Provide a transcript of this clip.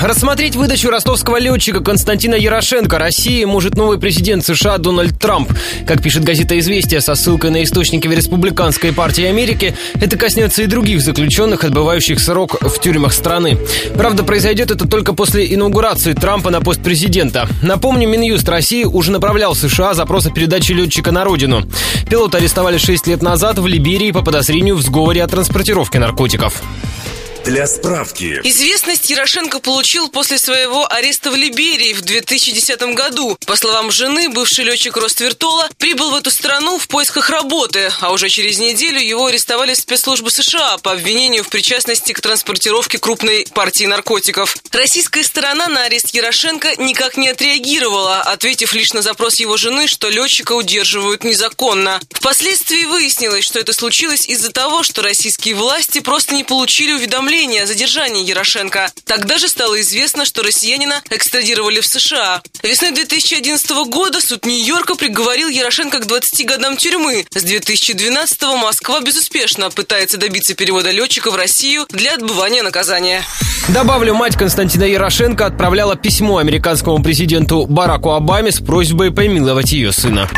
Рассмотреть выдачу ростовского летчика Константина Ярошенко России может новый президент США Дональд Трамп. Как пишет газета «Известия» со ссылкой на источники в Республиканской партии Америки, это коснется и других заключенных, отбывающих срок в тюрьмах страны. Правда, произойдет это только после инаугурации Трампа на пост президента. Напомню, Минюст России уже направлял в США запрос о передаче летчика на родину. Пилота арестовали 6 лет назад в Либерии по подозрению в сговоре о транспортировке наркотиков. Для справки. Известность Ярошенко получил после своего ареста в Либерии в 2010 году. По словам жены, бывший летчик Роствертола прибыл в эту страну в поисках работы, а уже через неделю его арестовали спецслужбы США по обвинению в причастности к транспортировке крупной партии наркотиков. Российская сторона на арест Ярошенко никак не отреагировала, ответив лишь на запрос его жены, что летчика удерживают незаконно. Впоследствии выяснилось, что это случилось из-за того, что российские власти просто не получили уведомления уведомление о задержании Ярошенко. Тогда же стало известно, что россиянина экстрадировали в США. Весной 2011 года суд Нью-Йорка приговорил Ярошенко к 20 годам тюрьмы. С 2012 Москва безуспешно пытается добиться перевода летчика в Россию для отбывания наказания. Добавлю, мать Константина Ярошенко отправляла письмо американскому президенту Бараку Обаме с просьбой помиловать ее сына.